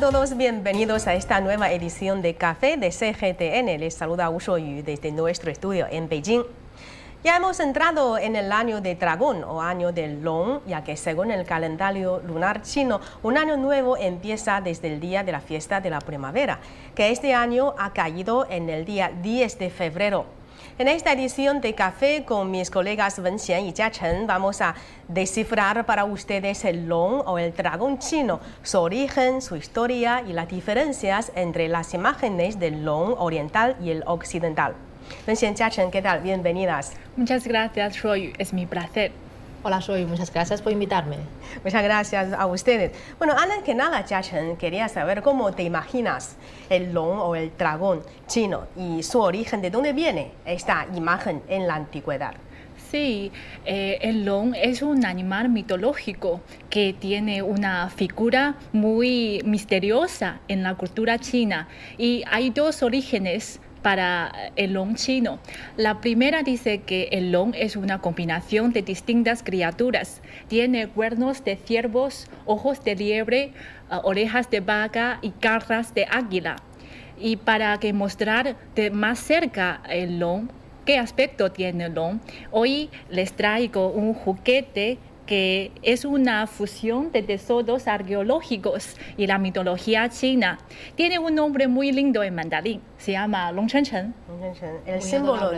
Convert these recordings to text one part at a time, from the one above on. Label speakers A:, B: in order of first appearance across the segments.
A: Todos, bienvenidos a esta nueva edición de Café de CGTN. Les saluda Wu Yu desde nuestro estudio en Beijing. Ya hemos entrado en el año de dragón o año del long, ya que según el calendario lunar chino, un año nuevo empieza desde el día de la fiesta de la primavera, que este año ha caído en el día 10 de febrero. En esta edición de Café con mis colegas Wen Xian y Jia vamos a descifrar para ustedes el long o el dragón chino, su origen, su historia y las diferencias entre las imágenes del long oriental y el occidental. Wen Xian, Jia Chen, ¿qué tal? Bienvenidas.
B: Muchas gracias, Roy. Es mi placer.
C: Hola, Soy. Muchas gracias por invitarme.
A: Muchas gracias a ustedes. Bueno, antes que nada, Jia Chen, quería saber cómo te imaginas el long o el dragón chino y su origen, de dónde viene esta imagen en la antigüedad.
B: Sí, eh, el long es un animal mitológico que tiene una figura muy misteriosa en la cultura china y hay dos orígenes para el long chino. La primera dice que el long es una combinación de distintas criaturas. Tiene cuernos de ciervos, ojos de liebre, ah, orejas de vaca y garras de águila. Y para que mostrar de más cerca el long, qué aspecto tiene el long, hoy les traigo un juguete que es una fusión de tesoros arqueológicos y la mitología china. Tiene un nombre muy lindo en mandarín, se llama Long Chen Chen.
A: El símbolo,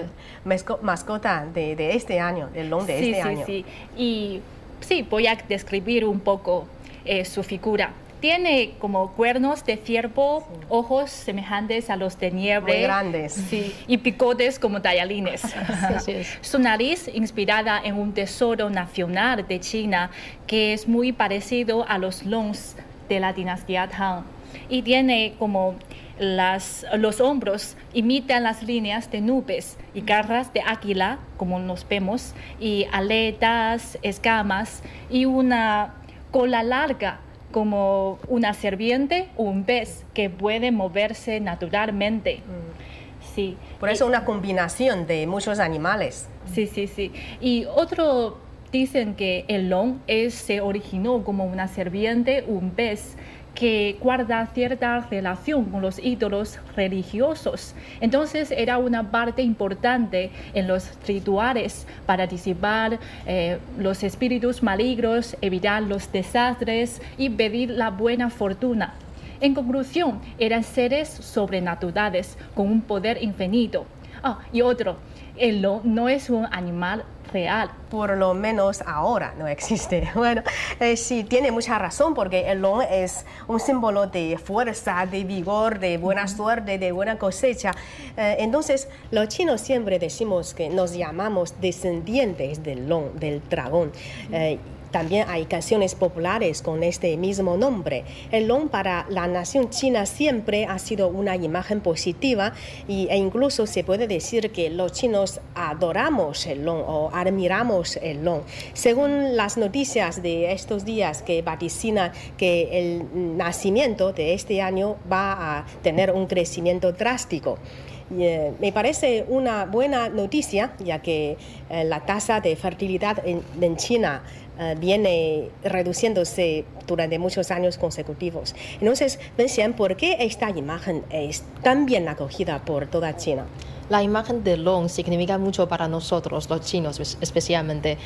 A: mascota de, este año, el long de este año.
B: Sí, sí, y sí, voy a describir un poco eh, su figura. Tiene como cuernos de ciervo, ojos semejantes a los de nieve.
A: Muy grandes.
B: Sí, y picotes como tallarines. Su nariz, inspirada en un tesoro nacional de China, que es muy parecido a los longs de la dinastía Tang. Y tiene como las, los hombros imitan las líneas de nubes y garras de águila, como nos vemos, y aletas, escamas y una cola larga como una serpiente o un pez que puede moverse naturalmente.
A: Mm. Sí. Por eso una combinación de muchos animales.
B: Sí, sí, sí. Y otro dicen que el long es, se originó como una serpiente, un pez que guarda cierta relación con los ídolos religiosos. Entonces era una parte importante en los rituales para disipar eh, los espíritus malignos, evitar los desastres y pedir la buena fortuna. En conclusión, eran seres sobrenaturales con un poder infinito. Ah, y otro, el no es un animal real.
A: Por lo menos ahora no existe. Bueno, eh, sí, tiene mucha razón porque el long es un símbolo de fuerza, de vigor, de buena suerte, de buena cosecha. Eh, entonces, los chinos siempre decimos que nos llamamos descendientes del long, del dragón. Eh, también hay canciones populares con este mismo nombre. El long para la nación china siempre ha sido una imagen positiva y, e incluso se puede decir que los chinos adoramos el long o admiramos el long. Según las noticias de estos días que vaticina que el nacimiento de este año va a tener un crecimiento drástico. Eh, me parece una buena noticia, ya que eh, la tasa de fertilidad en China eh, viene reduciéndose durante muchos años consecutivos. Entonces, ven ¿por qué esta imagen es tan bien acogida por toda China?
C: La imagen de Long significa mucho para nosotros, los chinos especialmente.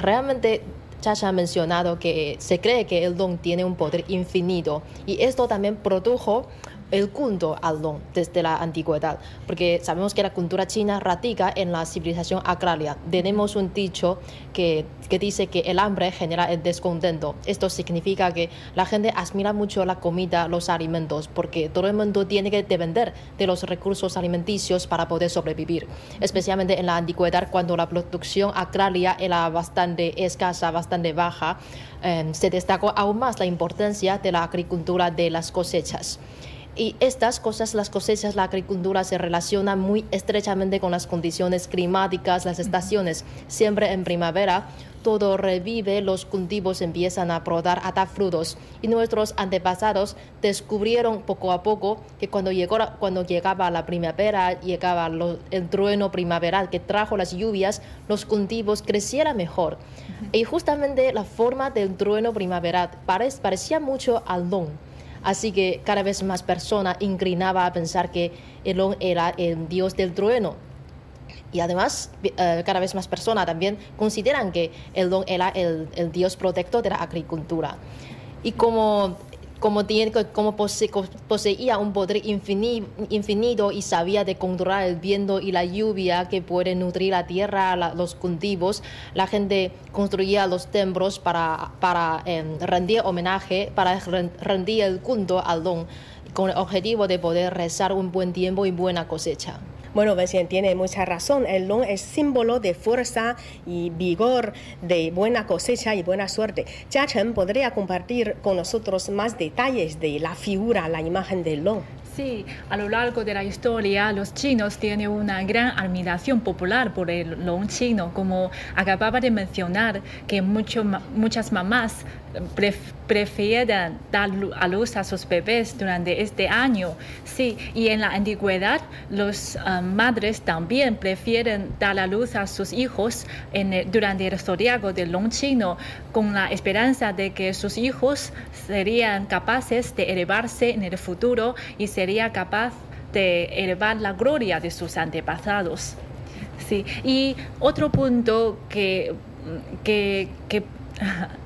C: Realmente Chacha ha mencionado que se cree que el Long tiene un poder infinito y esto también produjo el culto al don desde la antigüedad, porque sabemos que la cultura china radica en la civilización agraria. Tenemos un dicho que, que, dice que el hambre genera el descontento. Esto significa que la gente admira mucho la comida, los alimentos, porque todo el mundo tiene que depender de los recursos alimenticios para poder sobrevivir, especialmente en la antigüedad cuando la producción agraria era bastante escasa, bastante baja. Eh, se destacó aún más la importancia de la agricultura de las cosechas. Y estas cosas, las cosechas, la agricultura se relacionan muy estrechamente con las condiciones climáticas, las estaciones. Siempre en primavera todo revive, los cultivos empiezan a brotar, a dar frutos. Y nuestros antepasados descubrieron poco a poco que cuando, llegó, cuando llegaba la primavera, llegaba el trueno primaveral que trajo las lluvias, los cultivos crecieran mejor. Y justamente la forma del trueno primaveral parecía mucho al don Así que cada vez más personas inclinaba a pensar que Elon era el dios del trueno. Y además, eh, cada vez más personas también consideran que Elon era el, el dios protector de la agricultura. Y como como, tiene, poseía un poder infinito y sabía de controlar el viento y la lluvia que puede nutrir la tierra, los cultivos, la gente construía los templos para, para em, rendir homenaje, para rendir el culto al don, con el objetivo de poder rezar un buen tiempo y buena cosecha.
A: Bueno, Vicente tiene mucha razón. El long es símbolo de fuerza y vigor, de buena cosecha y buena suerte. Jia Chen podría compartir con nosotros más detalles de la figura, la imagen del long.
B: Sí, a lo largo de la historia los chinos tienen una gran admiración popular por el long chino, como acababa de mencionar, que muchas mamás prefieren dar a luz a sus bebés durante este año. Sí, y en la antigüedad los ah, madres también prefieren dar a luz a sus hijos en durante el zodiaco del long chino con la esperanza de que sus hijos serían capaces de elevarse en el futuro y sería capaz de elevar la gloria de sus antepasados. Sí. Y otro punto que, que, que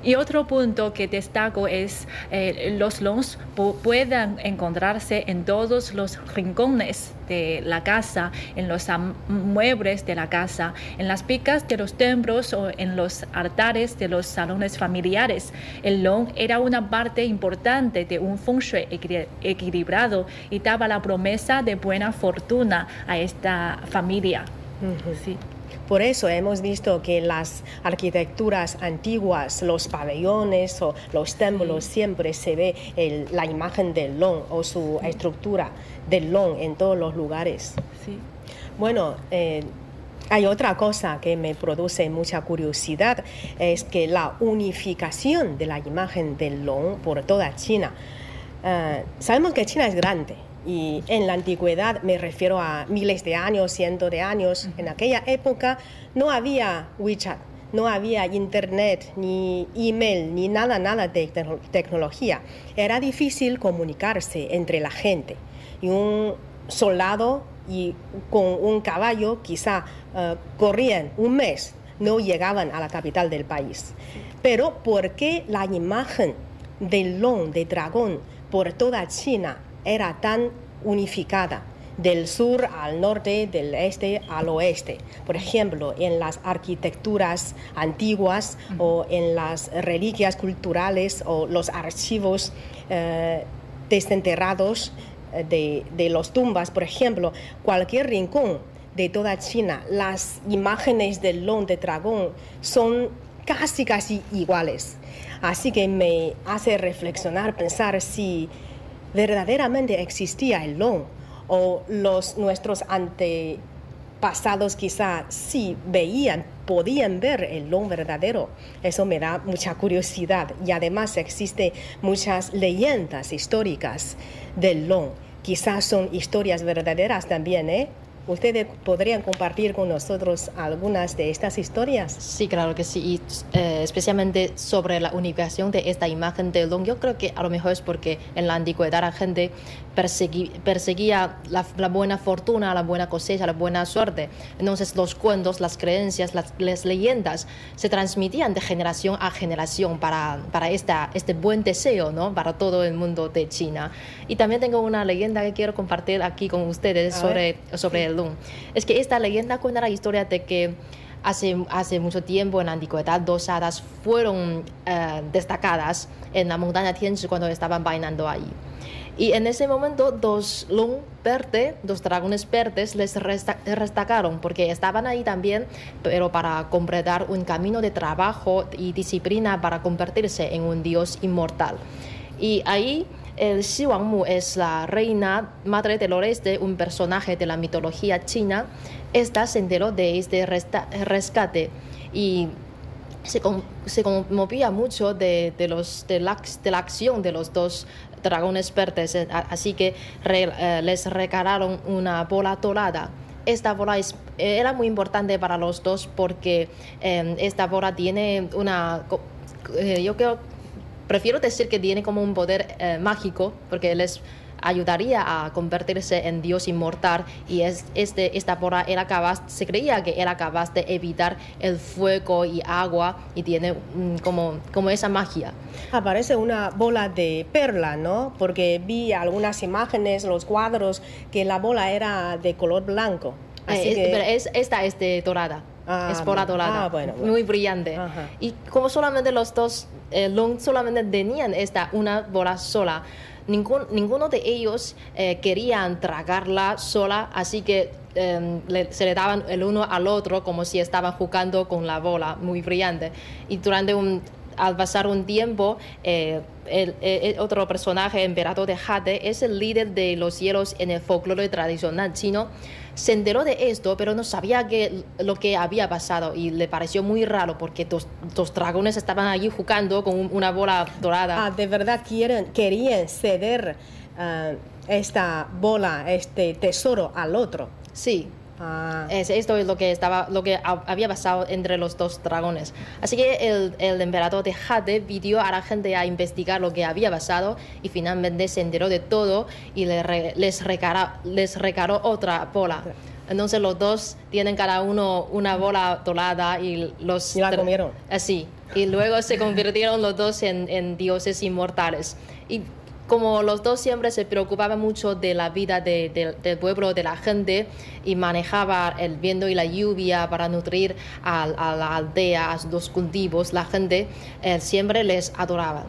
B: y otro punto que destaco es eh, los longs puedan encontrarse en todos los rincones de la casa, en los muebles de la casa, en las picas de los templos o en los altares de los salones familiares. El long era una parte importante de un feng shui equilibrado y daba la promesa de buena fortuna a esta familia.
A: sí. Por eso hemos visto que las arquitecturas antiguas, los pabellones o los templos, siempre se ve la imagen del long o su estructura del long en todos los lugares. Bueno, eh, hay otra cosa que me produce mucha curiosidad, es que la unificación de la imagen del long por toda China. Eh, sabemos que China es grande, y en la antigüedad me refiero a miles de años, cientos de años. En aquella época no había WeChat, no había internet, ni email, ni nada, nada de tecnología. Era difícil comunicarse entre la gente. Y un soldado y con un caballo quizá uh, corrían un mes, no llegaban a la capital del país. Pero ¿por qué la imagen del long, de dragón, por toda China era tan unificada del sur al norte, del este al oeste. Por ejemplo, en las arquitecturas antiguas o en las reliquias culturales o los archivos eh, desenterrados eh, de, de los tumbas, por ejemplo, cualquier rincón de toda China, las imágenes del long de dragón son casi, casi iguales. Así que me hace reflexionar, pensar si verdaderamente existía el long o los nuestros antepasados quizá sí veían, podían ver el long verdadero. Eso me da mucha curiosidad y además existen muchas leyendas históricas del long. Quizás son historias verdaderas también, ¿eh? ¿Ustedes podrían compartir con nosotros algunas de estas historias?
C: Sí, claro que sí. Y, eh, especialmente sobre la unificación de esta imagen de Long, yo creo que a lo mejor es porque en la antigüedad la gente perseguía la, buena fortuna, la buena cosecha, la buena suerte. Entonces los cuentos, las creencias, las, leyendas se transmitían de generación a generación para, para esta, este buen deseo ¿no? para todo el mundo de China. Y también tengo una leyenda que quiero compartir aquí con ustedes sobre, sobre el Es que esta leyenda cuenta la historia de que hace, hace mucho tiempo en la antigüedad dos hadas fueron eh, destacadas en la montaña Tianzi cuando estaban bailando ahí. Y en ese momento dos Lung verde, dos dragones verdes les destacaron porque estaban ahí también, pero para completar un camino de trabajo y disciplina para convertirse en un dios inmortal. Y ahí el Xi Wangmu es la reina madre del oeste, un personaje de la mitología china. Esta se enteró de este rescate y se, conmovía mucho de, los, de, la, de la acción de los dos dragones verdes, eh, así que eh, les regalaron una bola dorada. Esta bola es, era muy importante para los dos porque em, esta bola tiene una, eh, yo creo, prefiero decir que tiene como un poder eh, mágico, porque él es ayudaría a convertirse en Dios inmortal y es, este, esta bola era capaz, se creía que era capaz de evitar el fuego y agua y tiene mm, como, como esa magia.
A: Aparece una bola de perla, ¿no? Porque vi algunas imágenes, los cuadros, que la bola era de color blanco.
C: Eh, es, esta es de dorada. Ah, es ah, muy brillante. Y como solamente los dos, eh, solamente tenían esta, una bola sola, ninguno de ellos eh, querían tragarla sola, así que em, se le daban el uno al otro como si estaban jugando con la bola muy brillante. Y durante un, al pasar un tiempo, eh, el, otro personaje, emperador de Jade, es el líder de los cielos en el folclore tradicional chino. Se enteró de esto, pero no sabía que, lo que había pasado y le pareció muy raro porque los, dragones estaban allí jugando con una bola dorada.
A: Ah, de verdad quieren, querían ceder ah, esta bola, este tesoro al otro.
C: Sí, Ah. esto es lo que, estaba, lo que había pasado entre los dos dragones. Así que el, el emperador de Jade pidió a la gente a investigar lo que había pasado y finalmente se enteró de todo y les, recaró, les recaró otra bola. Entonces los dos tienen cada uno una bola dorada y los...
A: Y la comieron.
C: Así. Y luego se convirtieron los dos en, en dioses inmortales. Y como los dos siempre se preocupaban mucho de la vida del pueblo, de la gente, y manejaba el viento y la lluvia para nutrir a, la aldea, a los cultivos, la gente eh, siempre les adoraba.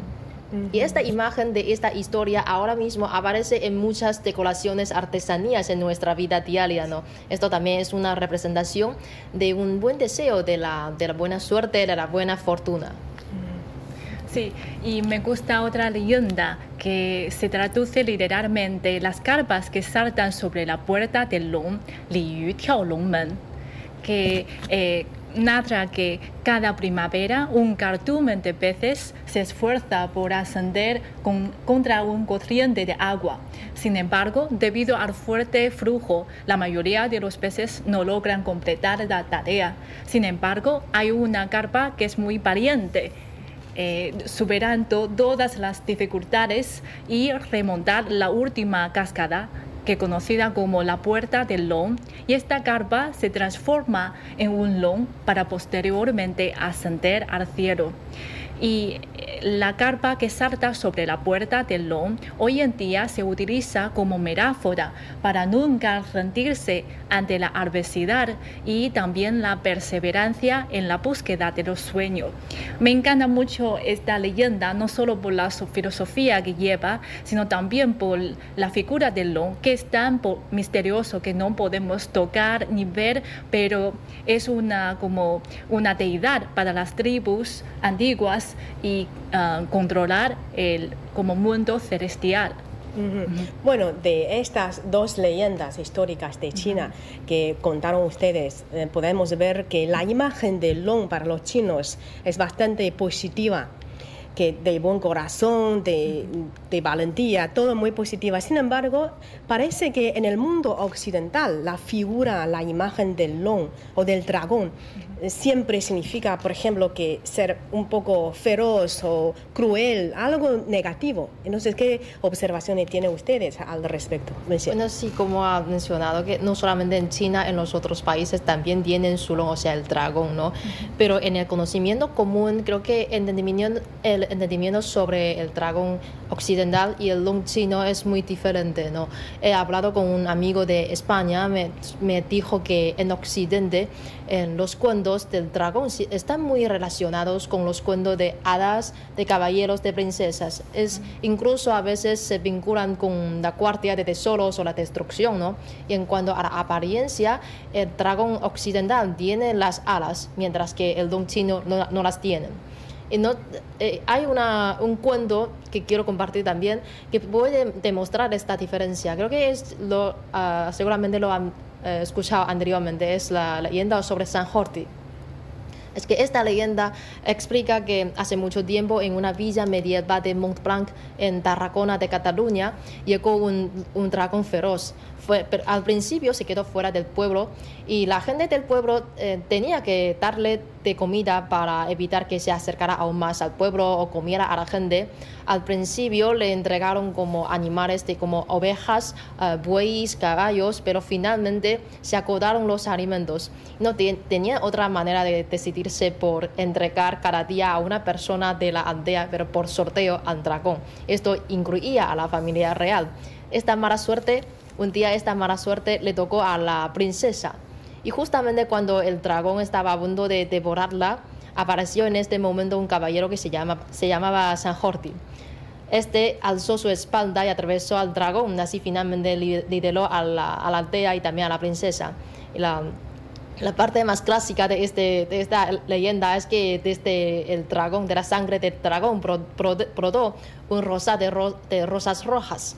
C: Y esta imagen de esta historia ahora mismo aparece en muchas decoraciones artesanías en nuestra vida diaria, ¿no? Esto también es una representación de un buen deseo de la, de la buena suerte, de la buena fortuna.
B: Sí, y me gusta otra leyenda que se traduce literalmente las carpas que saltan sobre la puerta del Long, Li Yu Tiao Long Men, que eh, narra que cada primavera un cardumen de peces se esfuerza por ascender contra un corriente de agua. Sin embargo, debido al fuerte flujo, la mayoría de los peces no logran completar la tarea. Sin embargo, hay una carpa que es muy valiente eh, superando todas las dificultades y remontar la última cascada que conocida como la puerta del Long, y esta carpa se transforma en un Long para posteriormente ascender al cielo la carpa que salta sobre la puerta del long hoy en día se utiliza como metáfora para nunca rendirse ante la adversidad y también la perseverancia en la búsqueda de los sueños. Me encanta mucho esta leyenda, no solo por la filosofía que lleva, sino también por la figura del long, que es tan misterioso que no podemos tocar ni ver, pero es una como una deidad para las tribus antiguas y ah, controlar el como mundo celestial.
A: Bueno, de estas dos leyendas históricas de China que contaron ustedes, eh, podemos ver que la imagen del Long para los chinos es bastante positiva que de buen corazón, de, de, valentía, todo muy positiva. Sin embargo, parece que en el mundo occidental la figura, la imagen del long o del dragón siempre significa, por ejemplo, que ser un poco feroz o cruel, algo negativo. Entonces, ¿qué observaciones tienen ustedes al respecto?
C: Bueno, sí, como ha mencionado, que no solamente en China, en los otros países también tienen su long, o sea, el dragón, ¿no? Pero en el conocimiento común, creo que el entendimiento, el entendimiento sobre el dragón occidental y el long chino es muy diferente, ¿no? He hablado con un amigo de España, me, me dijo que en Occidente, en los cuentos del dragón están muy relacionados con los cuentos de hadas, de caballeros, de princesas. Es, incluso a veces se vinculan con la cuarta de tesoros o la destrucción, ¿no? Y en cuanto a la apariencia, el dragón occidental tiene las alas, mientras que el don chino no, las tiene. Y no, eh, hay una, un cuento que quiero compartir también que puede demostrar esta diferencia. Creo que es lo, ah, seguramente lo han eh, escuchado anteriormente, es la leyenda sobre San Horti. Es que esta leyenda explica que hace mucho tiempo en una villa medieval de Montblanc, en Tarragona de Cataluña, llegó un, un dragón feroz. Al principio se quedó fuera del pueblo y la gente del pueblo eh, tenía que darle de comida para evitar que se acercara aún más al pueblo o comiera a la gente. Al principio le entregaron como animales de como ovejas, uh, bueyes, caballos, pero finalmente se acordaron los alimentos. No tenía otra manera de decidirse por entregar cada día a una persona de la aldea, pero por sorteo al dragón. Esto incluía a la familia real. Esta mala suerte, un día esta mala suerte le tocó a la princesa. Y justamente cuando el dragón estaba a punto de devorarla, apareció en este momento un caballero que se, llama, se llamaba San Jordi. Este alzó su espalda y atravesó al dragón, así finalmente lideró a la, a la aldea y también a la princesa. La, parte más clásica de, este, de esta leyenda es que desde el dragón, de la sangre del dragón, brotó un rosa de rosas rojas.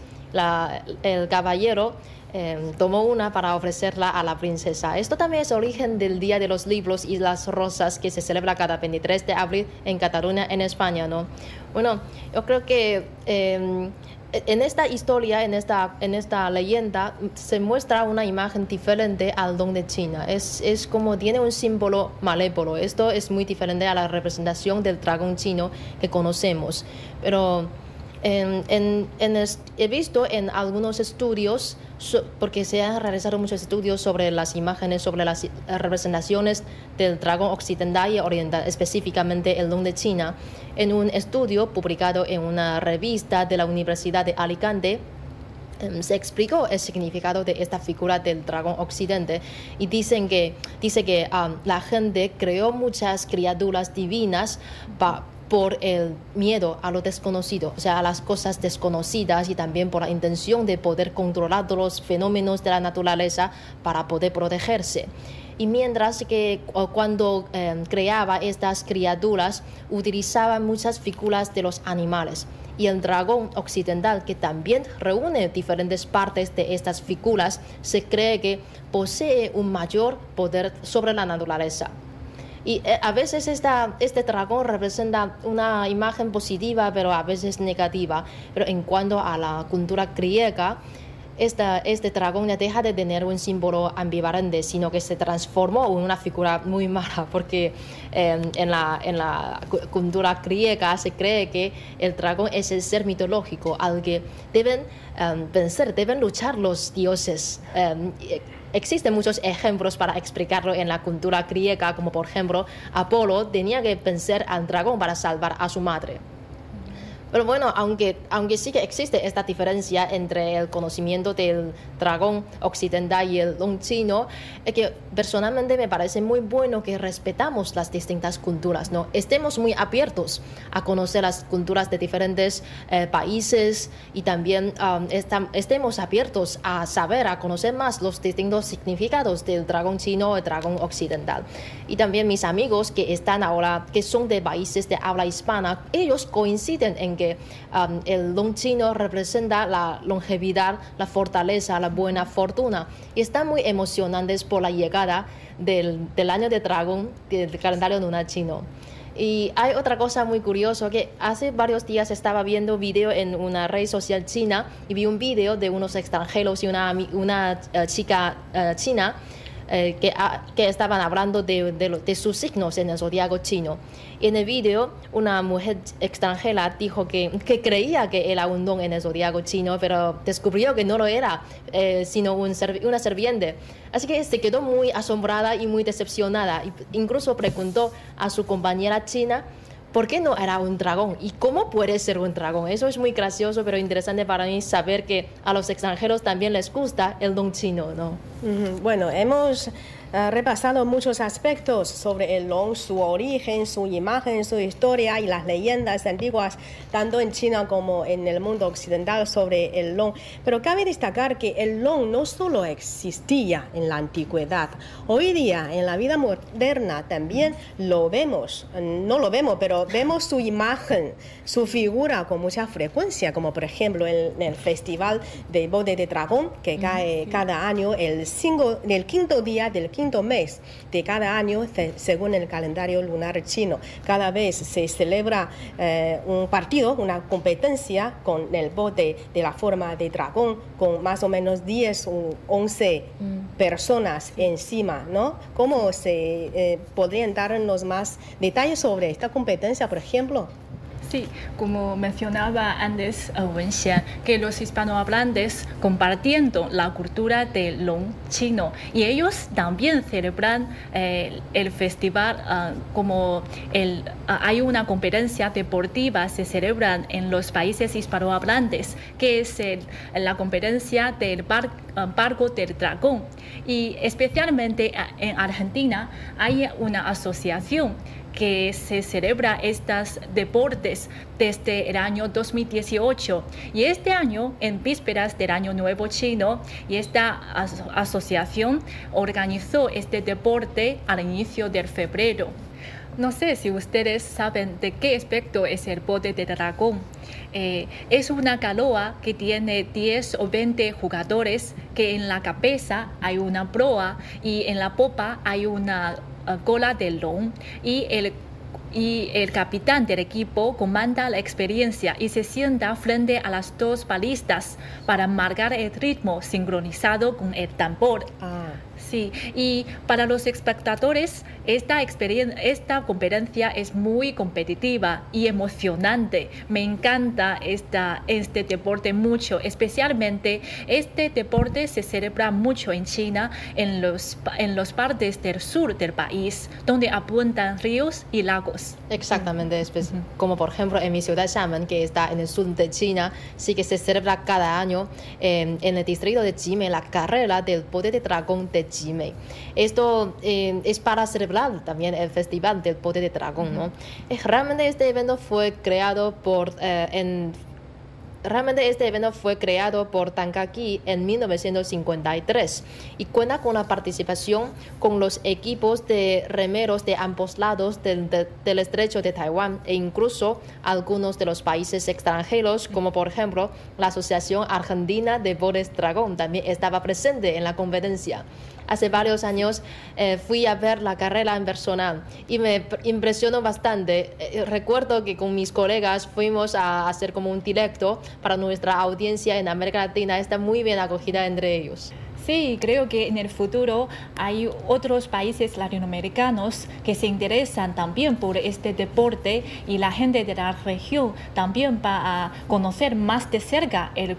C: El caballero Em, tomó una para ofrecerla a la princesa. Esto también es origen del Día de los Libros y las Rosas que se celebra cada 23 de abril en Cataluña, en España, ¿no? Bueno, yo creo que em, en esta historia, en esta, en esta leyenda, se muestra una imagen diferente al don de China. Es, es como tiene un símbolo malévolo. Esto es muy diferente a la representación del dragón chino que conocemos. Pero en, en, he visto en algunos estudios, porque se han realizado muchos estudios sobre las imágenes, sobre las representaciones del dragón occidental y oriental, específicamente el don de China, en un estudio publicado en una revista de la Universidad de Alicante em, se explicó el significado de esta figura del dragón occidente y dicen que dice que la gente creó muchas criaturas divinas para por el miedo a lo desconocido, o sea, a las cosas desconocidas y también por la intención de poder controlar los fenómenos de la naturaleza para poder protegerse. Y mientras que cuando em, creaba estas criaturas utilizaba muchas figuras de los animales. Y el dragón occidental, que también reúne diferentes partes de estas figuras, se cree que posee un mayor poder sobre la naturaleza. Y eh, a veces esta, este dragón representa una imagen positiva, pero a veces negativa. Pero en cuanto a la cultura griega, esta, este dragón ya deja de tener un símbolo ambivalente, sino que se transformó en una figura muy mala, porque em, en, la, en la cultura griega se cree que el dragón es el ser mitológico al que deben um, vencer, deben luchar los dioses. Em, Existen muchos ejemplos para explicarlo en la cultura griega, como por ejemplo, Apolo tenía que vencer al dragón para salvar a su madre. Pero bueno, aunque, aunque sí que existe esta diferencia entre el conocimiento del dragón occidental y el don chino, es que personalmente me parece muy bueno que respetamos las distintas culturas, ¿no? Estemos muy abiertos a conocer las culturas de diferentes eh, países y también um, estemos abiertos a saber, a conocer más los distintos significados del dragón chino el dragón occidental. Y también mis amigos que están ahora, que son de países de habla hispana, ellos coinciden en que Um, el don chino representa la longevidad, la fortaleza, la buena fortuna. Y están muy emocionantes por la llegada del, año de dragón del calendario lunar chino. Y hay otra cosa muy curiosa que hace varios días estaba viendo video en una red social china y vi un video de unos extranjeros y una, uh, chica uh, china eh, que, que, estaban hablando de, sus signos en el zodiaco chino. en el video, una mujer extranjera dijo que, creía que era un don en el zodiaco chino, pero descubrió que no lo era, eh, sino un, una serviente. Así que se quedó muy asombrada y muy decepcionada. Incluso preguntó a su compañera china ¿por qué no era un dragón? ¿Y cómo puede ser un dragón? Eso es muy gracioso, pero interesante para mí saber que a los extranjeros también les gusta el don chino, ¿no?
A: Bueno, hemos repasado muchos aspectos sobre el long, su origen, su imagen, su historia y las leyendas antiguas, tanto en China como en el mundo occidental sobre el long. Pero cabe destacar que el long no solo existía en la antigüedad, hoy día en la vida moderna también lo vemos, no lo vemos, pero vemos su imagen, su figura con mucha frecuencia, como por ejemplo en, el Festival de Bode de Dragón, que cae cada año el, cinco, el quinto día del quinto mes de cada año según el calendario lunar chino. Cada vez se celebra eh, un partido, una competencia con el bote de la forma de dragón, con más o menos 10 o 11 personas encima, ¿no? ¿Cómo se eh, podrían darnos más detalles sobre esta competencia, por ejemplo?
B: Sí, como mencionaba antes uh, Wenxian, que los hispanohablantes compartiendo la cultura del long chino y ellos también celebran eh, el festival uh, como el, uh, hay una competencia deportiva se celebran en los países hispanohablantes que es el, la competencia del bar, barco del dragón. Y especialmente en Argentina hay una asociación que se celebra estos deportes desde el año 2018 y este año en vísperas del año nuevo chino y esta asociación organizó este deporte al inicio del febrero. No sé si ustedes saben de qué aspecto es el bote de dragón. Eh, es una canoa que tiene 10 o 20 jugadores que en la cabeza hay una proa y en la popa hay una cola de long y el y el capitán del equipo comanda la experiencia y se sienta frente a las dos balistas para marcar el ritmo sincronizado con el tambor. Ah. Sí, y para los espectadores esta, experiencia, esta conferencia es muy competitiva y emocionante. Me encanta esta, este deporte mucho, especialmente este deporte se celebra mucho en China, en los, en los partes del sur del país, donde abundan ríos y lagos.
C: Exactamente, como por ejemplo en mi ciudad Xiamen, que está en el sur de China, sí que se celebra cada año eh, en el distrito de Jime la carrera del poder de dragón de China esto eh, es para celebrar también el Festival del Poder de Dragón, ¿no? Eh, realmente este evento fue creado por eh, en Realmente este evento fue creado por Tankaki en 1953 y cuenta con la participación con los equipos de remeros de ambos lados del, del, estrecho de Taiwán e incluso algunos de los países extranjeros, como por ejemplo la Asociación Argentina de Bodes Dragón, también estaba presente en la competencia hace varios años eh, fui a ver la carrera en persona y me impresionó bastante. Eh, recuerdo que con mis colegas fuimos a hacer como un directo para nuestra audiencia en América Latina. Está muy bien acogida entre ellos.
B: Sí, creo que en el futuro hay otros países latinoamericanos que se interesan también por este deporte y la gente de la región también va a conocer más de cerca el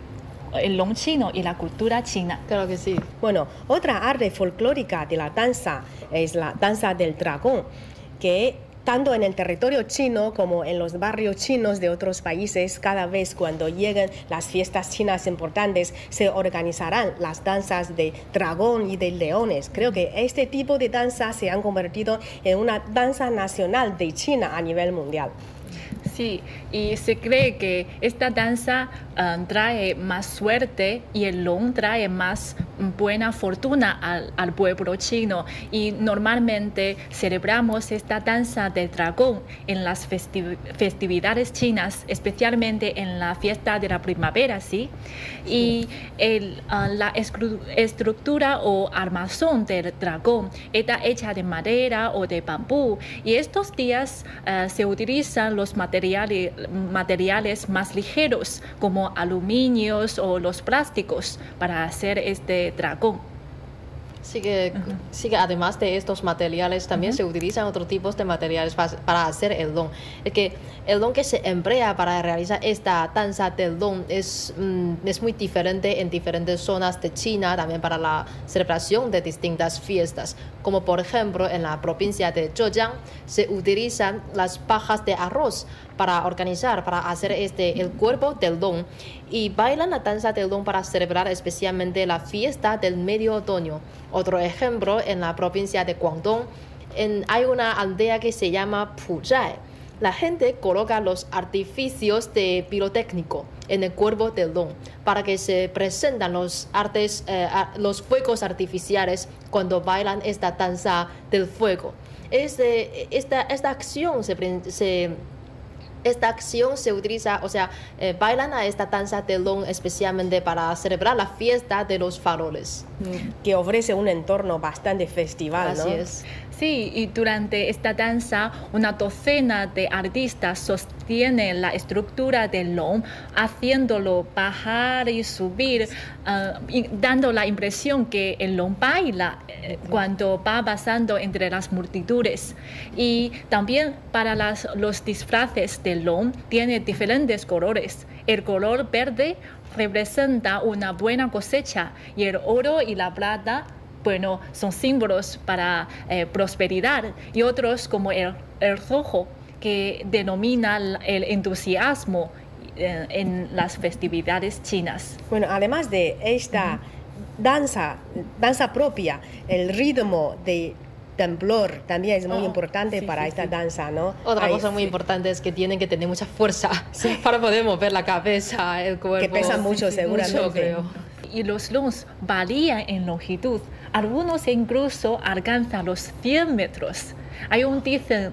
B: el long chino y la cultura china.
C: Claro que sí.
A: Bueno, otra arte folclórica de la danza es la danza del dragón, que tanto en el territorio chino como en los barrios chinos de otros países, cada vez cuando lleguen las fiestas chinas importantes, se organizarán las danzas de dragón y de leones. Creo que este tipo de danzas se han convertido en una danza nacional de China a nivel mundial.
B: Sí, y se cree que esta danza um, trae más suerte y el long trae más buena fortuna al, al, pueblo chino. Y normalmente celebramos esta danza del dragón en las festividades chinas, especialmente en la fiesta de la primavera, ¿sí? Y el, uh, la estructura o armazón del dragón está hecha de madera o de bambú. Y estos días uh, se utilizan los materiales materiales, más ligeros como aluminios o los plásticos para hacer este dragón.
C: Sí que, sí que además de estos materiales también se utilizan otros tipos de materiales para, para, hacer el don. Es que el don que se emplea para realizar esta danza del don es, mm, es muy diferente en diferentes zonas de China, también para la celebración de distintas fiestas. Como por ejemplo en la provincia de Zhejiang se utilizan las pajas de arroz para organizar, para hacer este, el cuerpo del don. Y bailan la danza del don para celebrar especialmente la fiesta del medio otoño. Otro ejemplo, en la provincia de Guangdong, en, hay una aldea que se llama Puzhai. La gente coloca los artificios de pirotécnico en el cuerpo del don para que se presentan los artes, eh, los fuegos artificiales cuando bailan esta danza del fuego. Este, esta, esta acción se, se esta acción se utiliza, o sea, eh, bailan a esta danza de long especialmente para celebrar la fiesta de los faroles.
A: Que ofrece un entorno bastante festival,
C: Así es.
B: Sí, y durante esta danza una docena de artistas sostienen la estructura del long, haciéndolo bajar y subir, y dando la impresión que el long baila eh, cuando va pasando entre las multitudes. Y también para las, los disfraces del long tiene diferentes colores. El color verde representa una buena cosecha y el oro y la plata bueno, son símbolos para eh, prosperidad y otros como el, rojo que denomina el entusiasmo eh, en las festividades chinas.
A: Bueno, además de esta danza, danza propia, el ritmo de temblor también es muy oh, importante para esta danza, ¿no?
C: Otra cosa muy importante es que tienen que tener mucha fuerza para poder mover la cabeza, el cuerpo.
A: Que pesa mucho, seguramente.
C: creo.
B: Y los looms varían en longitud. Algunos incluso alcanzan los 100 metros. Hay un dicen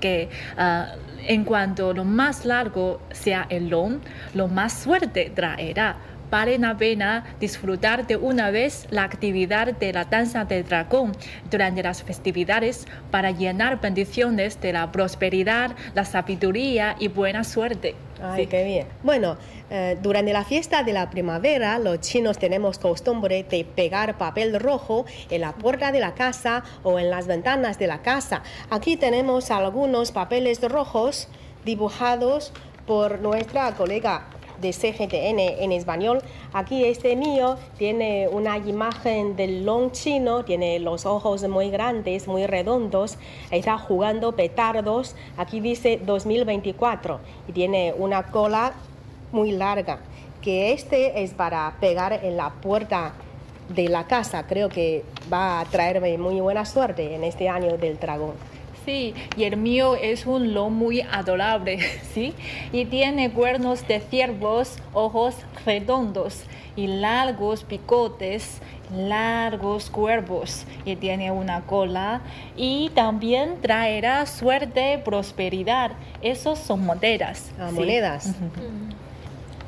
B: que ah, en cuanto lo más largo sea el long, lo más suerte traerá vale la pena disfrutar de una vez la actividad de la danza del dragón durante las festividades para llenar bendiciones de la prosperidad, la sabiduría y buena suerte.
A: Ay, qué bien. Bueno, eh, durante la fiesta de la primavera, los chinos tenemos costumbre de pegar papel rojo en la puerta de la casa o en las ventanas de la casa. Aquí tenemos algunos papeles rojos dibujados por nuestra colega de CGTN en español. Aquí este mío tiene una imagen del long chino, tiene los ojos muy grandes, muy redondos, está jugando petardos. Aquí dice 2024 y tiene una cola muy larga, que este es para pegar en la puerta de la casa. Creo que va a traerme muy buena suerte en este año del dragón.
B: Sí, y el mío es un lomo muy adorable, ¿sí? Y tiene cuernos de ciervos, ojos redondos y largos picotes, largos cuervos y tiene una cola y también traerá suerte, prosperidad. Esos son monedas.
A: Ah, monedas.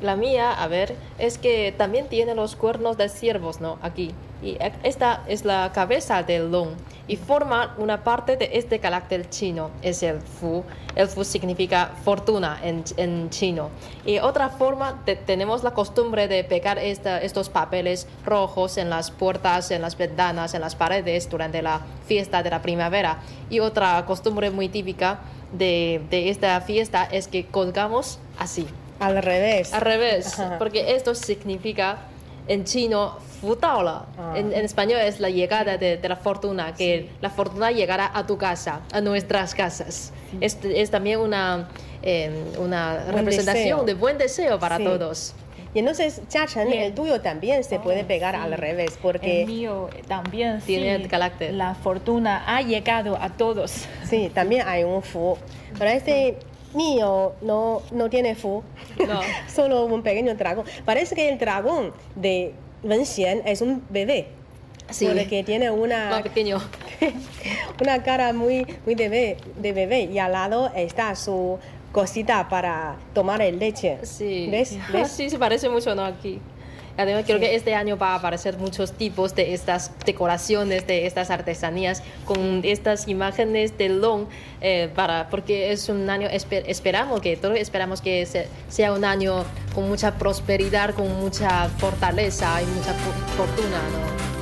C: La mía, a ver, es que también tiene los cuernos de ciervos, ¿no? Aquí. Y esta es la cabeza del long y forma una parte de este carácter chino, es el fu. El fu significa fortuna en, en chino. Y otra forma, tenemos la costumbre de pegar estos papeles rojos en las puertas, en las ventanas, en las paredes durante la fiesta de la primavera. Y otra costumbre muy típica de, de esta fiesta es que colgamos así.
A: Al revés.
C: Al revés, porque esto significa en chino ah. En, en, español es la llegada de, la fortuna, que la fortuna llegará a tu casa, a nuestras casas. Es, es, también una, em, una representación de buen deseo para todos.
A: Y entonces, Chachen, el tuyo también se puede oh, pegar al revés, porque...
B: El mío también,
C: tiene el carácter.
B: La fortuna ha llegado a todos.
A: Sí, también hay un fu. Pero este mío no, no tiene fu, no. solo un pequeño dragón. Parece que el dragón de Wen Xian es un bebé. Sí. Porque tiene una,
C: pequeño.
A: una cara muy, muy de, bebé, de bebé y al lado está su cosita para tomar el leche.
C: Sí. ¿Ves? ¿Ves? Sí, se parece mucho, ¿no? Aquí. Además, creo que este año va a aparecer muchos tipos de estas decoraciones, de estas artesanías, con estas imágenes de long, eh, para, porque es un año, esperamos que, todos esperamos que sea un año con mucha prosperidad, con mucha fortaleza y mucha fortuna, ¿no?